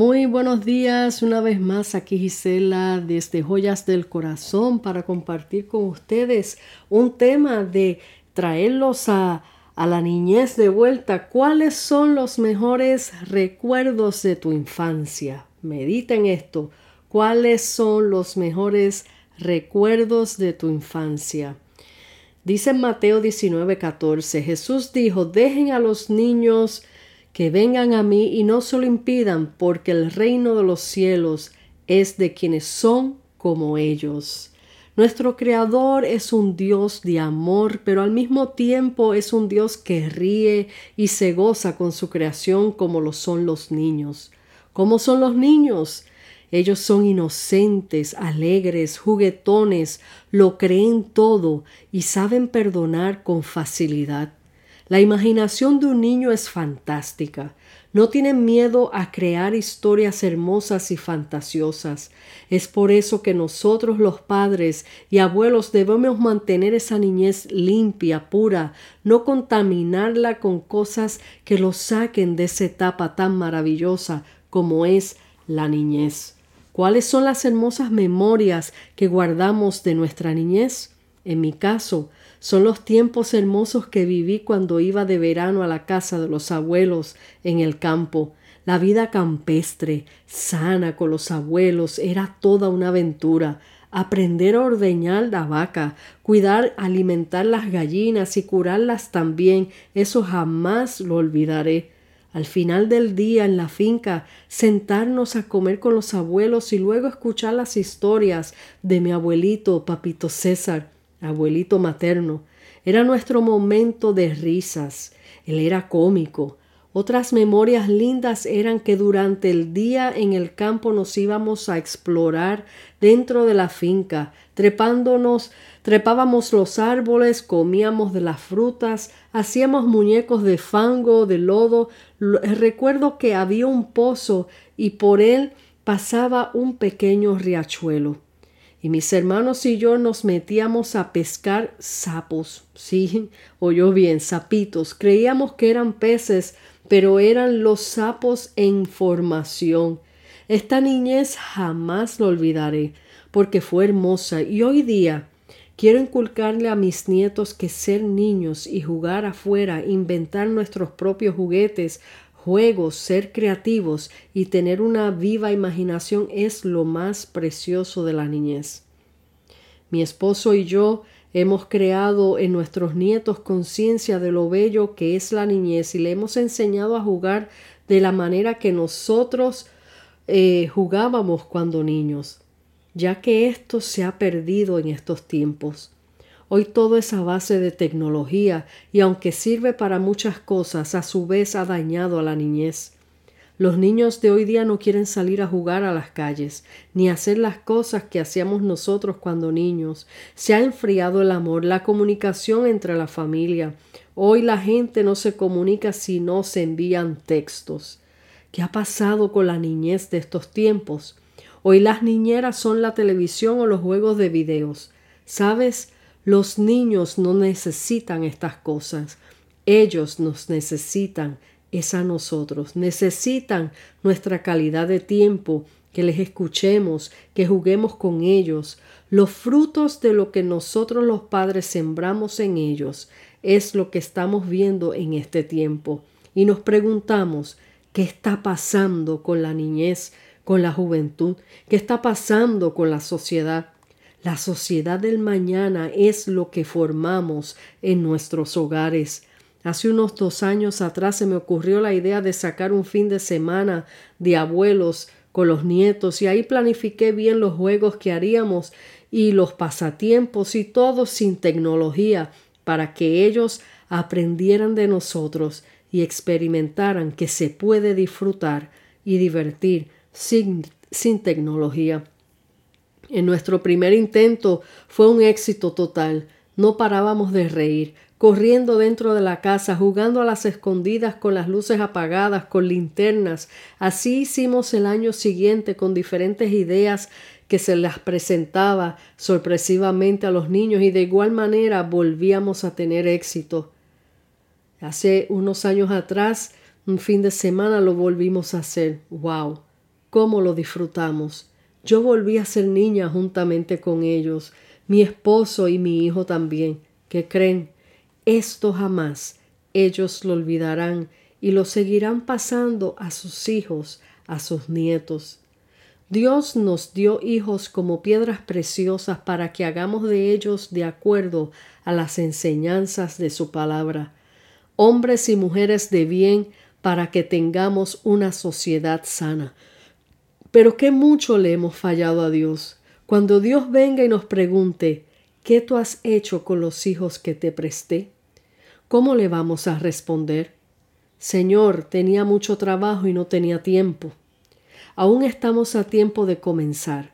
Muy buenos días, una vez más aquí Gisela desde Joyas del Corazón para compartir con ustedes un tema de traerlos a, a la niñez de vuelta. ¿Cuáles son los mejores recuerdos de tu infancia? Medita en esto. ¿Cuáles son los mejores recuerdos de tu infancia? Dice Mateo 19:14, Jesús dijo, dejen a los niños que vengan a mí y no se lo impidan, porque el reino de los cielos es de quienes son como ellos. Nuestro Creador es un Dios de amor, pero al mismo tiempo es un Dios que ríe y se goza con su creación como lo son los niños. ¿Cómo son los niños? Ellos son inocentes, alegres, juguetones, lo creen todo y saben perdonar con facilidad. La imaginación de un niño es fantástica. No tienen miedo a crear historias hermosas y fantasiosas. Es por eso que nosotros los padres y abuelos debemos mantener esa niñez limpia, pura, no contaminarla con cosas que lo saquen de esa etapa tan maravillosa como es la niñez. ¿Cuáles son las hermosas memorias que guardamos de nuestra niñez? En mi caso, son los tiempos hermosos que viví cuando iba de verano a la casa de los abuelos en el campo. La vida campestre, sana con los abuelos, era toda una aventura. Aprender a ordeñar la vaca, cuidar, alimentar las gallinas y curarlas también, eso jamás lo olvidaré. Al final del día en la finca, sentarnos a comer con los abuelos y luego escuchar las historias de mi abuelito, papito César abuelito materno. Era nuestro momento de risas. Él era cómico. Otras memorias lindas eran que durante el día en el campo nos íbamos a explorar dentro de la finca, trepándonos, trepábamos los árboles, comíamos de las frutas, hacíamos muñecos de fango, de lodo. Recuerdo que había un pozo y por él pasaba un pequeño riachuelo y mis hermanos y yo nos metíamos a pescar sapos, sí, oyó bien, sapitos. Creíamos que eran peces, pero eran los sapos en formación. Esta niñez jamás lo olvidaré, porque fue hermosa y hoy día quiero inculcarle a mis nietos que ser niños y jugar afuera, inventar nuestros propios juguetes, juegos, ser creativos y tener una viva imaginación es lo más precioso de la niñez. Mi esposo y yo hemos creado en nuestros nietos conciencia de lo bello que es la niñez y le hemos enseñado a jugar de la manera que nosotros eh, jugábamos cuando niños, ya que esto se ha perdido en estos tiempos. Hoy todo es a base de tecnología y aunque sirve para muchas cosas, a su vez ha dañado a la niñez. Los niños de hoy día no quieren salir a jugar a las calles, ni hacer las cosas que hacíamos nosotros cuando niños. Se ha enfriado el amor, la comunicación entre la familia. Hoy la gente no se comunica si no se envían textos. ¿Qué ha pasado con la niñez de estos tiempos? Hoy las niñeras son la televisión o los juegos de videos. ¿Sabes? Los niños no necesitan estas cosas. Ellos nos necesitan, es a nosotros. Necesitan nuestra calidad de tiempo, que les escuchemos, que juguemos con ellos. Los frutos de lo que nosotros los padres sembramos en ellos es lo que estamos viendo en este tiempo. Y nos preguntamos, ¿qué está pasando con la niñez, con la juventud? ¿Qué está pasando con la sociedad? La sociedad del mañana es lo que formamos en nuestros hogares. Hace unos dos años atrás se me ocurrió la idea de sacar un fin de semana de abuelos con los nietos y ahí planifiqué bien los juegos que haríamos y los pasatiempos y todo sin tecnología para que ellos aprendieran de nosotros y experimentaran que se puede disfrutar y divertir sin, sin tecnología. En nuestro primer intento fue un éxito total. No parábamos de reír, corriendo dentro de la casa, jugando a las escondidas con las luces apagadas, con linternas. Así hicimos el año siguiente con diferentes ideas que se las presentaba sorpresivamente a los niños y de igual manera volvíamos a tener éxito. Hace unos años atrás, un fin de semana lo volvimos a hacer. ¡Wow! cómo lo disfrutamos. Yo volví a ser niña juntamente con ellos, mi esposo y mi hijo también, que creen, esto jamás ellos lo olvidarán y lo seguirán pasando a sus hijos, a sus nietos. Dios nos dio hijos como piedras preciosas para que hagamos de ellos de acuerdo a las enseñanzas de su palabra, hombres y mujeres de bien para que tengamos una sociedad sana. Pero qué mucho le hemos fallado a Dios. Cuando Dios venga y nos pregunte, ¿qué tú has hecho con los hijos que te presté? ¿Cómo le vamos a responder? Señor, tenía mucho trabajo y no tenía tiempo. Aún estamos a tiempo de comenzar.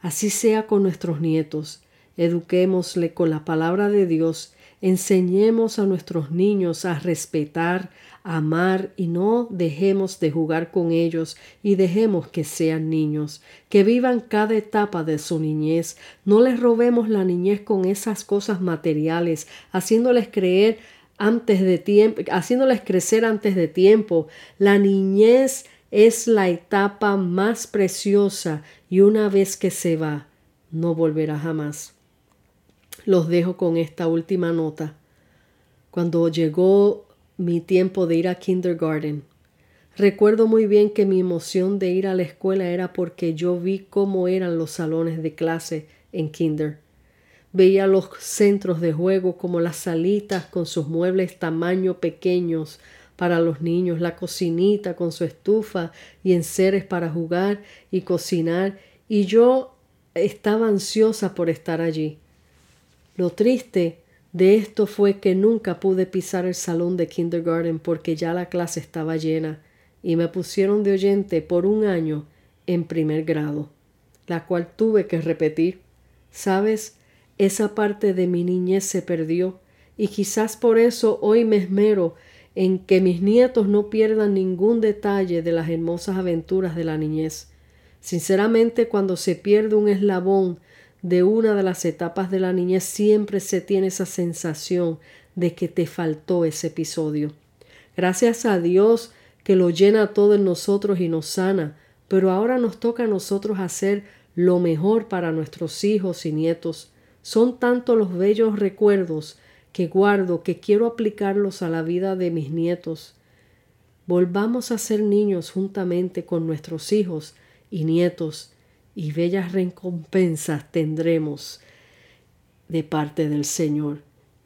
Así sea con nuestros nietos. Eduquémosle con la palabra de Dios. Enseñemos a nuestros niños a respetar, amar y no dejemos de jugar con ellos y dejemos que sean niños, que vivan cada etapa de su niñez. No les robemos la niñez con esas cosas materiales, haciéndoles creer antes de tiempo, haciéndoles crecer antes de tiempo. La niñez es la etapa más preciosa y una vez que se va, no volverá jamás. Los dejo con esta última nota. Cuando llegó mi tiempo de ir a kindergarten, recuerdo muy bien que mi emoción de ir a la escuela era porque yo vi cómo eran los salones de clase en kinder. Veía los centros de juego como las salitas con sus muebles tamaño pequeños, para los niños, la cocinita con su estufa y enseres para jugar y cocinar, y yo estaba ansiosa por estar allí. Lo triste de esto fue que nunca pude pisar el salón de kindergarten porque ya la clase estaba llena y me pusieron de oyente por un año en primer grado, la cual tuve que repetir. Sabes, esa parte de mi niñez se perdió y quizás por eso hoy me esmero en que mis nietos no pierdan ningún detalle de las hermosas aventuras de la niñez. Sinceramente, cuando se pierde un eslabón de una de las etapas de la niñez, siempre se tiene esa sensación de que te faltó ese episodio. Gracias a Dios que lo llena todo en nosotros y nos sana, pero ahora nos toca a nosotros hacer lo mejor para nuestros hijos y nietos. Son tantos los bellos recuerdos que guardo, que quiero aplicarlos a la vida de mis nietos. Volvamos a ser niños juntamente con nuestros hijos y nietos, y bellas recompensas tendremos de parte del Señor.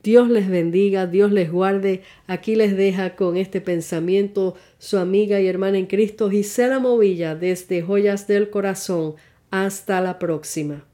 Dios les bendiga, Dios les guarde. Aquí les deja con este pensamiento su amiga y hermana en Cristo Gisela Movilla desde Joyas del Corazón. Hasta la próxima.